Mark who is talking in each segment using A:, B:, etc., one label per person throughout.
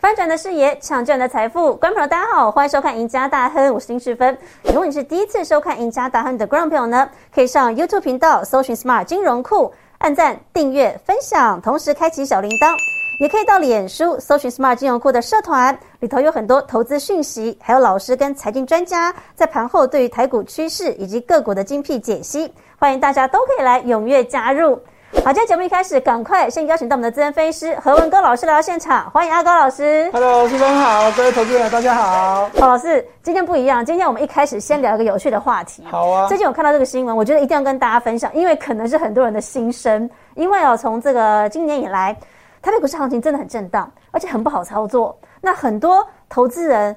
A: 翻转的视野，抢救你的财富。观众朋友，大家好，欢迎收看《赢家大亨》，我是丁世芬。如果你是第一次收看《赢家大亨》的观众朋友呢，可以上 YouTube 频道搜寻 Smart 金融库，按赞、订阅、分享，同时开启小铃铛。也可以到脸书搜寻 Smart 金融库的社团，里头有很多投资讯息，还有老师跟财经专家在盘后对于台股趋势以及个股的精辟解析。欢迎大家都可以来踊跃加入。好，今天节目一开始，赶快先邀请到我们的资深分析师何文高老师来到现场，欢迎阿高老师。
B: Hello，师峰好，各位投资人大家好。
A: 何，老师，今天不一样，今天我们一开始先聊一个有趣的话题。
B: 好啊
A: 最近我看到这个新闻，我觉得一定要跟大家分享，因为可能是很多人的心声。因为哦，从这个今年以来，台北股市行情真的很震荡，而且很不好操作。那很多投资人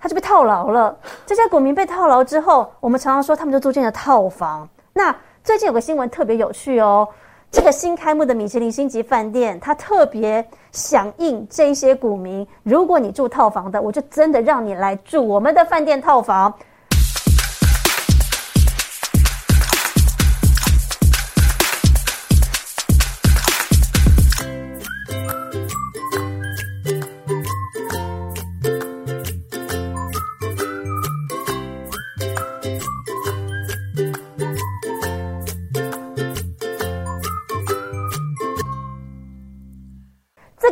A: 他就被套牢了。这些股民被套牢之后，我们常常说他们就住进了套房。那最近有个新闻特别有趣哦。这个新开幕的米其林星级饭店，它特别响应这些股民，如果你住套房的，我就真的让你来住我们的饭店套房。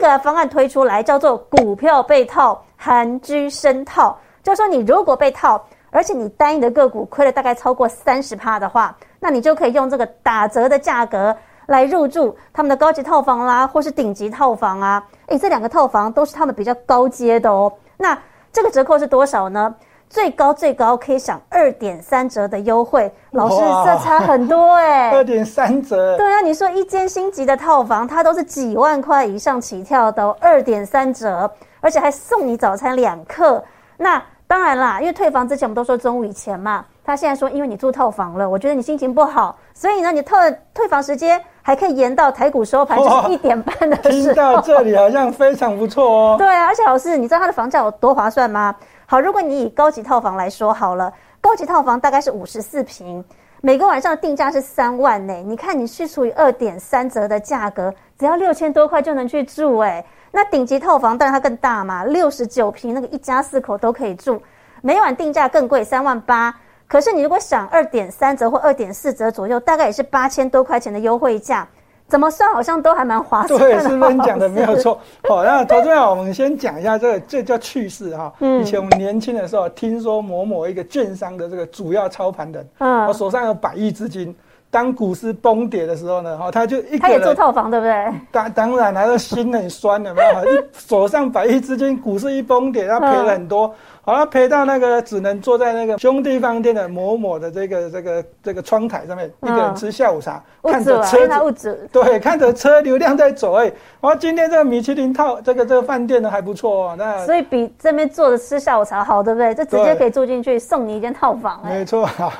A: 个方案推出来叫做股票被套，含居深套，就是说你如果被套，而且你单一的个股亏了大概超过三十趴的话，那你就可以用这个打折的价格来入住他们的高级套房啦，或是顶级套房啊。诶，这两个套房都是他们比较高阶的哦。那这个折扣是多少呢？最高最高可以享二点三折的优惠，老师
B: 哇
A: 这差很多哎、
B: 二点三折，
A: 对啊，你说一间星级的套房，它都是几万块以上起跳的、哦，二点三折，而且还送你早餐两克。那当然啦，因为退房之前我们都说中午以前嘛，他现在说因为你住套房了，我觉得你心情不好，所以呢，你退退房时间还可以延到台股收盘，就是一点半的
B: 听
A: 时候。
B: 到这里好像非常不错哦。
A: 对啊，而且老师，你知道它的房价有多划算吗？好，如果你以高级套房来说好了，高级套房大概是五十四平，每个晚上的定价是三万呢。你看你去除以二点三折的价格，只要六千多块就能去住哎。那顶级套房当然它更大嘛，六十九平，那个一家四口都可以住，每晚定价更贵，三万八。可是你如果想二点三折或二点四折左右，大概也是八千多块钱的优惠价，怎么算好像都还蛮划算的。
B: 对，师芬讲的没有。错。好，那投资者，我们先讲一下这个，这叫趣事哈。以前我们年轻的时候，听说某某一个券商的这个主要操盘人，
A: 嗯
B: 我手上有百亿资金，当股市崩跌的时候呢，哈，他就一个
A: 他也住，套房，对不对？
B: 当当然他的心很酸的，没有，一手上百亿资金，股市一崩跌，他赔了很多。好，他赔到那个只能坐在那个兄弟饭店的某某的这个这个这个窗台上面，一个人吃下午茶，看着车子。对，看着车流量在走，哎，然后今天这个米其林套这个这个饭店呢还不错哦，那
A: 所以比这边坐着吃下午茶好，对不对？这直接可以住进去，送你一间套房、哎
B: 没，错，好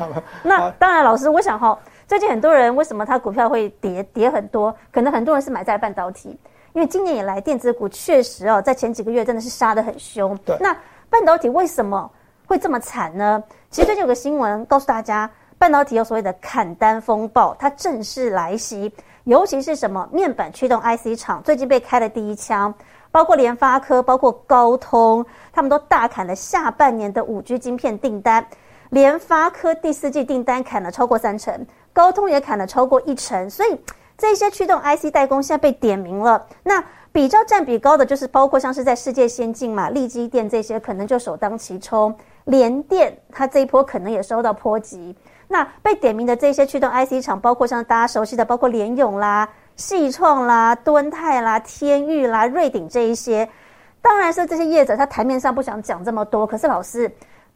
A: 那
B: 好
A: 当然，老师，我想哈，最近很多人为什么他股票会跌跌很多？可能很多人是买在半导体，因为今年以来电子股确实哦，在前几个月真的是杀得很凶。
B: 对
A: 那半导体为什么会这么惨呢？其实最近有个新闻告诉大家，半导体有所谓的砍单风暴，它正式来袭。尤其是什么面板驱动 IC 厂最近被开了第一枪，包括联发科、包括高通，他们都大砍了下半年的五 G 晶片订单。联发科第四季订单砍了超过三成，高通也砍了超过一成，所以这些驱动 IC 代工现在被点名了。那比较占比高的就是包括像是在世界先进嘛、利基电这些，可能就首当其冲。联电它这一波可能也受到波及。那被点名的这些驱动 IC 厂，包括像大家熟悉的，包括联咏啦、细创啦、敦泰啦、天域啦、瑞鼎这一些，当然是这些业者他台面上不想讲这么多。可是老师，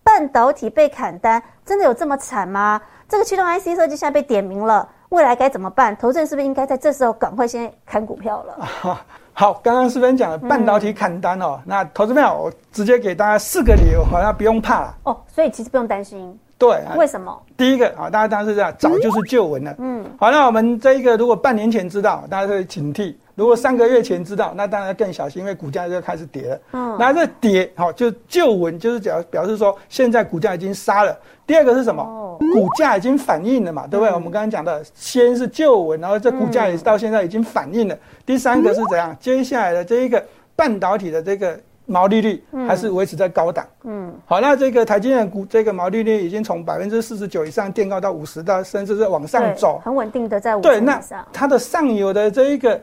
A: 半导体被砍单，真的有这么惨吗？这个驱动 IC 设计现在被点名了，未来该怎么办？投资人是不是应该在这时候赶快先砍股票了？
B: 好，刚刚思芬讲了半导体砍单哦，那投资朋友，我直接给大家四个理由，好像不用怕了。
A: 哦，所以其实不用担心，
B: 对，啊
A: 为什么？
B: 第一个啊，大家当然是这样，早就是旧闻了。嗯，好，那我们这一个如果半年前知道，大家会警惕；如果三个月前知道，那当然更小心，因为股价就开始跌了。嗯，那这跌，好，就旧闻就是表表示说现在股价已经杀了。第二个是什么？
A: 哦
B: 股价已经反应了嘛，对不对？我们刚刚讲的，先是旧闻，然后这股价也是到现在已经反应了。第三个是怎样？接下来的这一个半导体的这个毛利率还是维持在高档。嗯，好，那这个台积电股这个毛利率已经从百分之四十九以上垫高到五十，到甚至是往上走，
A: 很稳定的在五
B: 对，那它的上游的这一个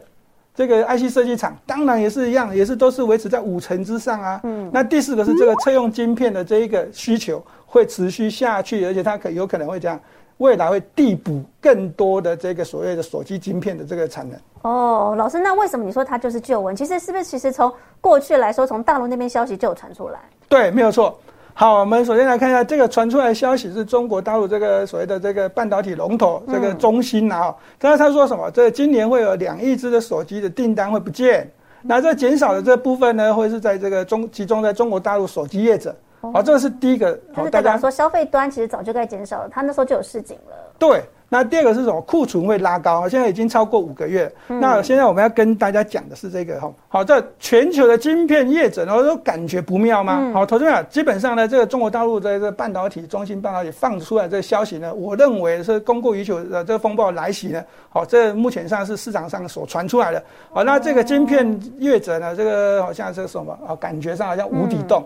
B: 这个 IC 设计厂，当然也是一样，也是都是维持在五成之上啊。嗯，那第四个是这个车用晶片的这一个需求会持续下去，而且它可有可能会这样。未来会递补更多的这个所谓的手机晶片的这个产能。
A: 哦，老师，那为什么你说它就是旧闻？其实是不是其实从过去来说，从大陆那边消息就有传出来？
B: 对，没有错。好，我们首先来看一下这个传出来的消息，是中国大陆这个所谓的这个半导体龙头这个中芯啊。但是他说什么？这今年会有两亿只的手机的订单会不见，那这减少的这部分呢，会是在这个中集中在中国大陆手机业者。好，这个是第一个。
A: 就是大家说消费端其实早就该减少了，他那时候就有市井了。
B: 对，那第二个是什么？库存会拉高，现在已经超过五个月。那现在我们要跟大家讲的是这个哈。好，这全球的晶片业者呢都感觉不妙吗？好，投资者基本上呢，这个中国大陆的这个半导体中心半导体放出来这个消息呢，我认为是供过于求的这个风暴来袭呢。好，这目前上是市场上所传出来的。好，那这个晶片业者呢，这个好像是什么啊？感觉上好像无底洞。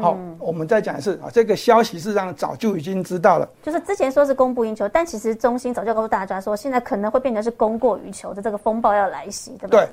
B: 好，我们再讲一次啊，这个消息事实上早就已经知道了，
A: 就是之前说是供不应求，但其实中心早就告诉大家说，现在可能会变成是供过于求的这个风暴要来袭，对不对？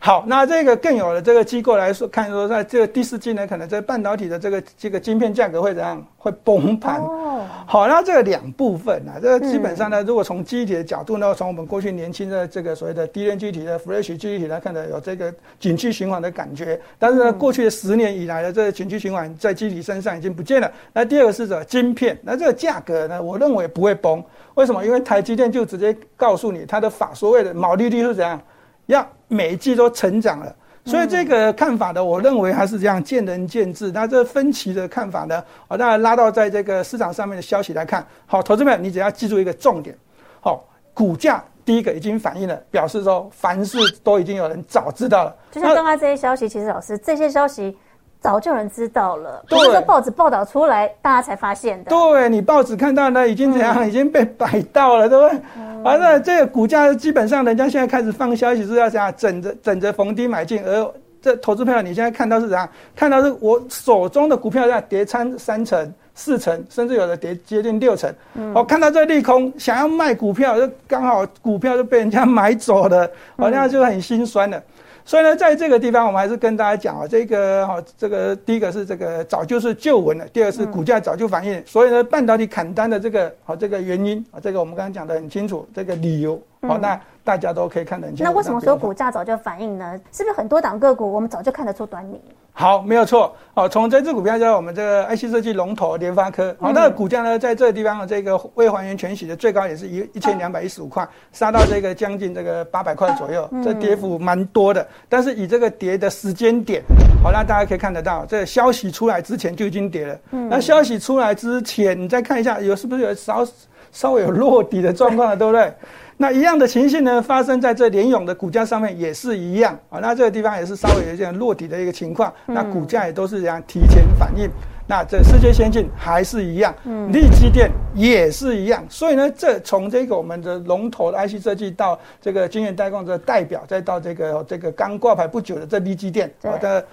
B: 好，那这个更有的这个机构来说，看说在这个第四季呢，可能在半导体的这个这个晶片价格会怎样？会崩盘。哦。好，那这个两部分啊，这个基本上呢，如果从机体的角度呢，从我们过去年轻的这个所谓的低链机体的 Flash 机体来看的，有这个景气循环的感觉。但是呢，过去的十年以来的这个景气循环在机体身上已经不见了。那第二个是什么？晶片。那这个价格呢，我认为不会崩。为什么？因为台积电就直接告诉你，它的法所谓的毛利率是怎样。要每一季都成长了，所以这个看法呢，我认为还是这样，见仁见智。那这分歧的看法呢，啊，当然拉到在这个市场上面的消息来看，好，投资们，你只要记住一个重点，好，股价第一个已经反映了，表示说凡事都已经有人早知道了。
A: 就像刚刚这些消息，其实老师这些消息。早就有人知道了，不是说报纸报道出来，大家才发现的。
B: 对你报纸看到呢，已经怎样，已经被摆到了，对不对？完了，这个股价基本上，人家现在开始放消息是要怎样，整着整着逢低买进。而这投资票，你现在看到是怎样？看到是我手中的股票在跌参三成、四成，甚至有的跌接近六成。我看到这利空，想要卖股票，就刚好股票就被人家买走了，好像就很心酸的。所以呢，在这个地方，我们还是跟大家讲啊，这个哈，这个第一个是这个早就是旧闻了，第二是股价早就反映，所以呢，半导体砍单的这个好这个原因啊，这个我们刚刚讲的很清楚，这个理由好那。大家都可以看得很清楚。
A: 那为什么说股价早就反应呢？是不是很多档个股我们早就看得出端倪？
B: 好，没有错。好，从这只股票叫我们这个 IC 设计龙头联发科。好，那个股价呢，在这个地方的这个未还原全息的最高也是一一千两百一十五块，杀到这个将近这个八百块左右，这跌幅蛮多的。但是以这个跌的时间点，好，那大家可以看得到，这個消息出来之前就已经跌了。嗯。那消息出来之前，你再看一下，有是不是有稍稍微有落底的状况了，对不对？那一样的情形呢，发生在这联勇的股价上面也是一样啊。那这个地方也是稍微有一点落底的一个情况，那股价也都是这样提前反应。那这世界先进还是一样，利基电也是一样。所以呢，这从这个我们的龙头的 IC 设计到这个晶圆代工的代表，再到这个这个刚挂牌不久的这利基电，啊的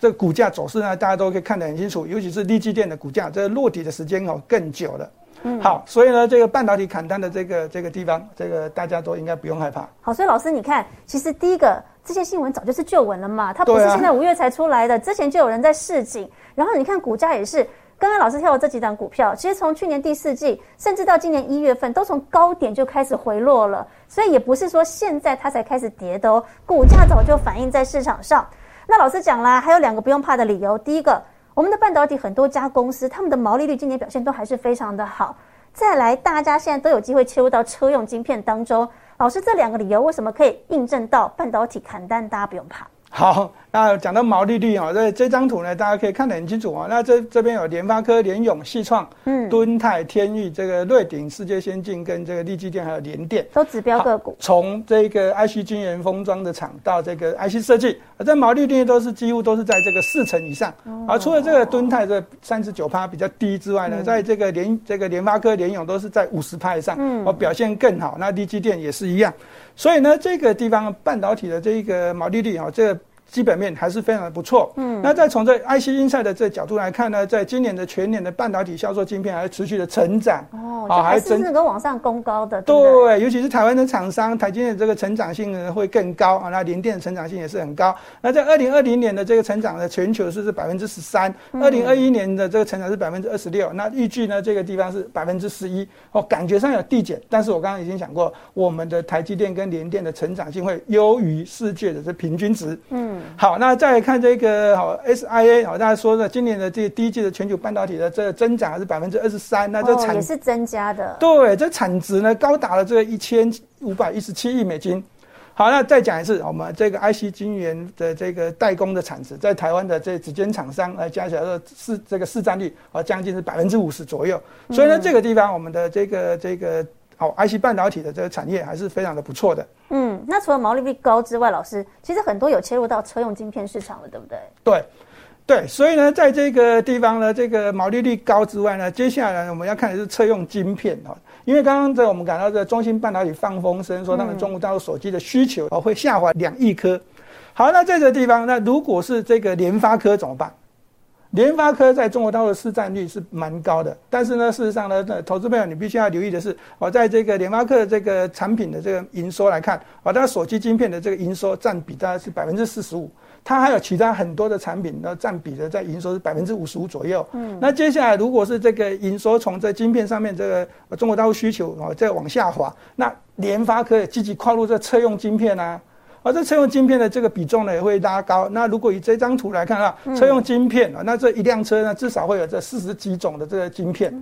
B: 这股价走势呢，大家都可以看得很清楚。尤其是利基电的股价，这落底的时间哦更久了。好，所以呢，这个半导体砍单的这个这个地方，这个大家都应该不用害怕。
A: 好，所以老师你看，其实第一个这些新闻早就是旧闻了嘛，它不是现在五月才出来的，之前就有人在示警。然后你看股价也是，刚刚老师跳的这几档股票，其实从去年第四季，甚至到今年一月份，都从高点就开始回落了，所以也不是说现在它才开始跌的哦，股价早就反映在市场上。那老师讲啦，还有两个不用怕的理由，第一个。我们的半导体很多家公司，他们的毛利率今年表现都还是非常的好。再来，大家现在都有机会切入到车用晶片当中。老师，这两个理由为什么可以印证到半导体砍单？大家不用怕。
B: 好。那讲到毛利率啊，这这张图呢，大家可以看得很清楚啊。那这这边有联发科、联咏、细创、嗯，敦泰、天域、这个瑞鼎、世界先进跟这个立基电还有联电，
A: 都指标个股。
B: 从这个 IC 晶圆封装的厂到这个 IC 设计，啊，这毛利率都是几乎都是在这个四成以上。而除了这个敦泰这三十九趴比较低之外呢，在这个联这个联发科、联咏都是在五十趴以上，嗯，我，表现更好。那立基电也是一样。所以呢，这个地方半导体的这一个毛利率啊，这。基本面还是非常的不错。嗯，那再从这 IC 英赛的这角度来看呢，在今年的全年的半导体销售晶片还是持续的成长。
A: 哦，还是那个往上攻高的。
B: 对，尤其是台湾的厂商，台积电这个成长性呢会更高啊，那联电的成长性也是很高。那在二零二零年的这个成长呢，全球是是百分之十三，二零二一年的这个成长是百分之二十六，那预计呢这个地方是百分之十一。哦，感觉上有递减，但是我刚刚已经讲过，我们的台积电跟联电的成长性会优于世界的这平均值。嗯。好，那再看这个好 SIA，好，大家说的今年的这第一季的全球半导体的这个增长是百分之二十三，那这产
A: 也是增加的。
B: 对，这产值呢高达了这个一千五百一十七亿美金。好，那再讲一次，我们这个 IC 晶圆的这个代工的产值，在台湾的这几间厂商呃加起来的市这个市占率啊，将近是百分之五十左右。所以呢，这个地方我们的这个这个。好，IC 半导体的这个产业还是非常的不错的。
A: 嗯，那除了毛利率高之外，老师其实很多有切入到车用晶片市场了，对不对？
B: 对，对，所以呢，在这个地方呢，这个毛利率高之外呢，接下来我们要看的是车用晶片哦，因为刚刚在我们感到这中芯半导体放风声说，他们中国大陆手机的需求哦会下滑两亿颗。好，那在这个地方，那如果是这个联发科怎么办？联发科在中国大陆的市占率是蛮高的，但是呢，事实上呢，投资朋友你必须要留意的是，我在这个联发科这个产品的这个营收来看，啊，它手机晶片的这个营收占比大概是百分之四十五，它还有其他很多的产品，呢占比的在营收是百分之五十五左右。嗯，那接下来如果是这个营收从这晶片上面这个中国大陆需求啊再往下滑，那联发科也积极跨入这车用晶片啊。而这车用晶片的这个比重呢也会拉高。那如果以这张图来看啊，车用晶片啊，那这一辆车呢至少会有这四十几种的这个晶片。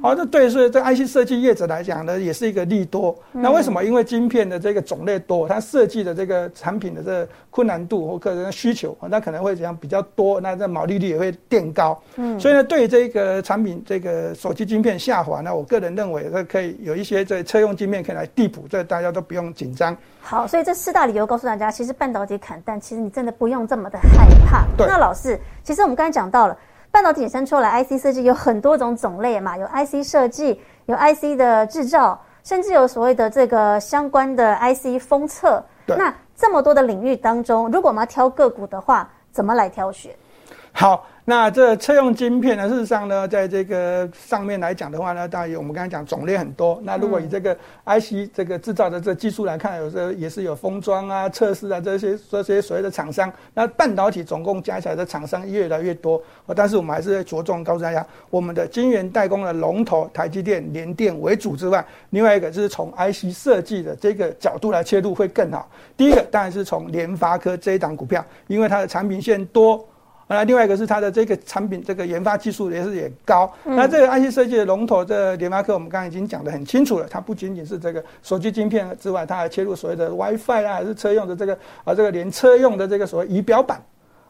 B: 好，这对是这 IC 设计业者来讲呢，也是一个利多。那为什么？因为晶片的这个种类多，它设计的这个产品的这个困难度或个人的需求，那可能会这样比较多，那这毛利率也会垫高。嗯，所以呢，对这个产品这个手机晶片下滑，那我个人认为，这可以有一些这车用晶片可以来递补，这大家都不用紧张。
A: 好，所以这四大理由告诉大家，其实半导体砍单，其实你真的不用这么的害怕。那老师，其实我们刚才讲到了。半导体生出来，IC 设计有很多种种类嘛，有 IC 设计，有 IC 的制造，甚至有所谓的这个相关的 IC 封测。那这么多的领域当中，如果我们要挑个股的话，怎么来挑选？
B: 好。那这车用晶片呢？事实上呢，在这个上面来讲的话呢，当然有我们刚才讲种类很多。那如果以这个 IC 这个制造的这技术来看，有时候也是有封装啊、测试啊这些这些所谓的厂商。那半导体总共加起来的厂商越来越多。但是我们还是着重告诉大家，我们的晶圆代工的龙头台积电、联电为主之外，另外一个就是从 IC 设计的这个角度来切入会更好。第一个当然是从联发科这一档股票，因为它的产品线多。那另外一个是它的这个产品，这个研发技术也是也高。那这个 IC 设计的龙头，这联发科，我们刚才已经讲得很清楚了。它不仅仅是这个手机晶片之外，它还切入所谓的 WiFi 啊，还是车用的这个啊，这个连车用的这个所谓仪表板，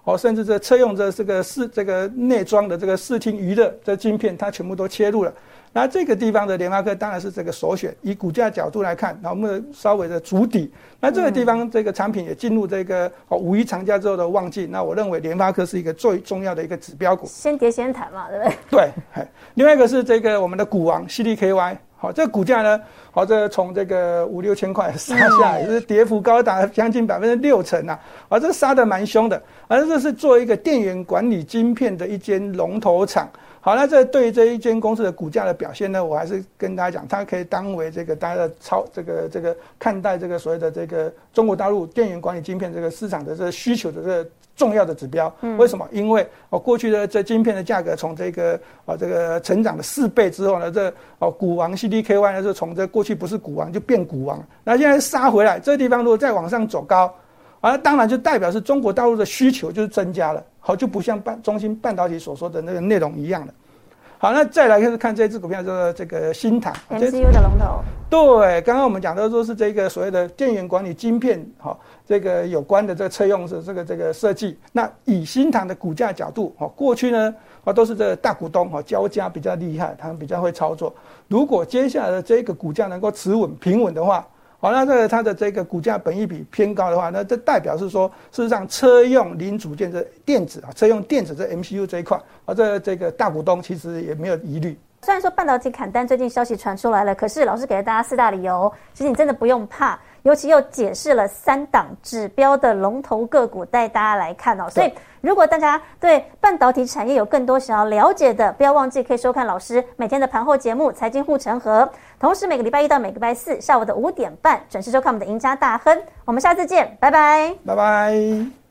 B: 哦，甚至这车用的这个视这个内装的这个视听娱乐这晶片，它全部都切入了。那这个地方的联发科当然是这个首选。以股价角度来看，那我们稍微的主底。那这个地方这个产品也进入这个哦五一长假之后的旺季。那我认为联发科是一个最重要的一个指标股。
A: 先跌先谈嘛，对不对？
B: 对。另外一个是这个我们的股王 CDKY。好，这个股价呢，好，这从这个五六千块杀下来，是跌幅高达将近百分之六成啊！啊，这杀的蛮凶的。而这是做一个电源管理晶片的一间龙头厂。好，那这对于这一间公司的股价的表现呢，我还是跟大家讲，它可以当为这个大家的超这个这个看待这个所谓的这个中国大陆电源管理晶片这个市场的这个需求的这个重要的指标。为什么？因为哦，过去的这晶片的价格从这个啊这个成长了四倍之后呢，这哦股王 CDKY 呢，就从这过去不是股王就变股王，那现在杀回来，这个地方如果再往上走高，啊，当然就代表是中国大陆的需求就是增加了。好，就不像半中芯半导体所说的那个内容一样的。好，那再来就是看这只股票，就是这个新唐
A: ，MCU 的龙头。
B: 对，刚刚我们讲到说是这个所谓的电源管理晶片，哈，这个有关的这个车用是这个这个设计。那以新唐的股价角度，哈，过去呢，啊都是这大股东哈交加比较厉害，他们比较会操作。如果接下来的这个股价能够持稳平稳的话，好，那这个它的这个股价本益比偏高的话，那这代表是说，事实上车用零组件这电子啊，车用电子这 MCU 这一块，啊，这这个大股东其实也没有疑虑。
A: 虽然说半导体砍单最近消息传出来了，可是老师给了大家四大理由，其实你真的不用怕。尤其又解释了三档指标的龙头个股，带大家来看哦。所以，如果大家对半导体产业有更多想要了解的，不要忘记可以收看老师每天的盘后节目《财经护城河》，同时每个礼拜一到每个礼拜四下午的五点半准时收看我们的赢家大亨。我们下次见，拜拜，
B: 拜拜。